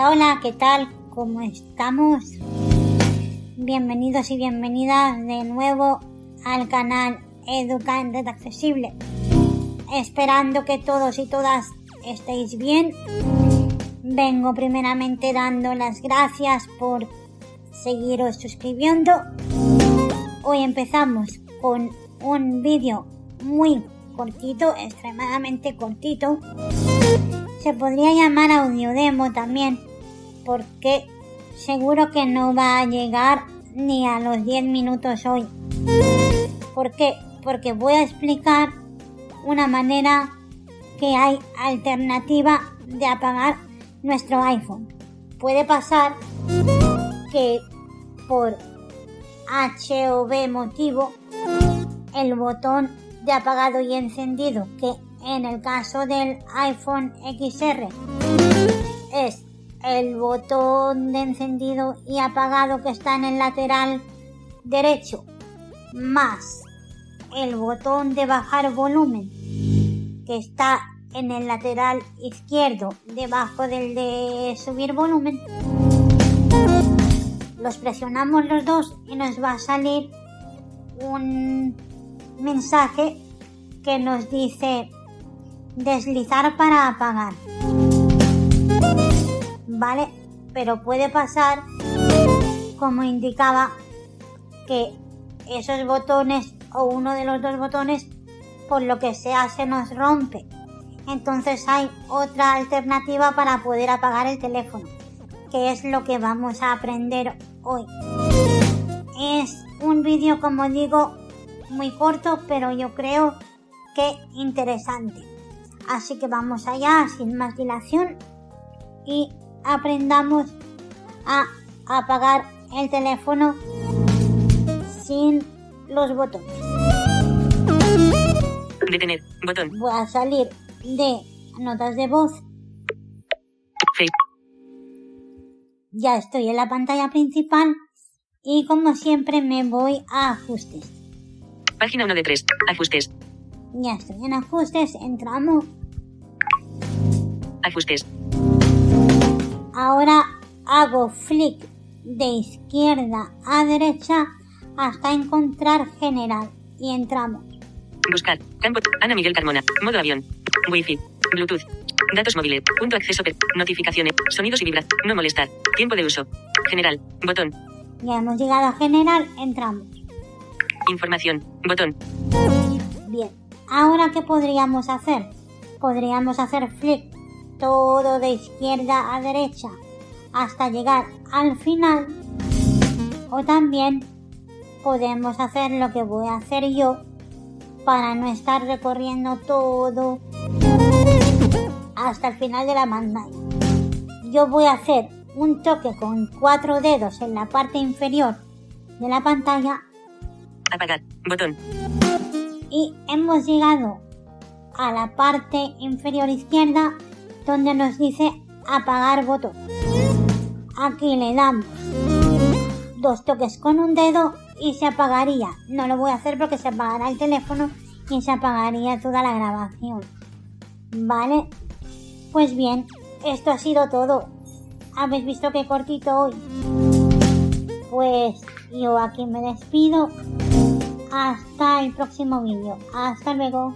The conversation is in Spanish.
Hola, ¿qué tal? ¿Cómo estamos? Bienvenidos y bienvenidas de nuevo al canal Educa en Red Accesible. Esperando que todos y todas estéis bien. Vengo primeramente dando las gracias por seguiros suscribiendo. Hoy empezamos con un vídeo muy cortito, extremadamente cortito. Se podría llamar audio demo también, porque seguro que no va a llegar ni a los 10 minutos hoy. ¿Por qué? Porque voy a explicar una manera que hay alternativa de apagar nuestro iPhone. Puede pasar que por H o B motivo el botón de apagado y encendido que en el caso del iPhone XR es el botón de encendido y apagado que está en el lateral derecho más el botón de bajar volumen que está en el lateral izquierdo debajo del de subir volumen los presionamos los dos y nos va a salir un mensaje que nos dice deslizar para apagar. ¿Vale? Pero puede pasar, como indicaba, que esos botones o uno de los dos botones, por lo que sea, se nos rompe. Entonces hay otra alternativa para poder apagar el teléfono, que es lo que vamos a aprender hoy. Es un vídeo, como digo, muy corto, pero yo creo que interesante. Así que vamos allá, sin más dilación, y aprendamos a apagar el teléfono sin los botones. Detener. Botón. Voy a salir de notas de voz. Face. Ya estoy en la pantalla principal y como siempre me voy a ajustes. Página 1 de 3. Ajustes. Ya estoy en ajustes, entramos. Ajustes. Hago flick de izquierda a derecha hasta encontrar general y entramos. Buscar. Campo. Ana Miguel Carmona. Modo avión. Wi-Fi. Bluetooth. Datos móviles. Punto acceso. per- Notificaciones. Sonidos y vibra. No molestar. Tiempo de uso. General. Botón. Ya hemos llegado a general, entramos. Información. Botón. Bien, ahora qué podríamos hacer? Podríamos hacer flick todo de izquierda a derecha hasta llegar al final o también podemos hacer lo que voy a hacer yo para no estar recorriendo todo hasta el final de la pantalla. Yo voy a hacer un toque con cuatro dedos en la parte inferior de la pantalla Apagar. Botón. y hemos llegado a la parte inferior izquierda donde nos dice apagar botón. Aquí le damos dos toques con un dedo y se apagaría. No lo voy a hacer porque se apagará el teléfono y se apagaría toda la grabación. ¿Vale? Pues bien, esto ha sido todo. ¿Habéis visto qué cortito hoy? Pues yo aquí me despido. Hasta el próximo vídeo. Hasta luego.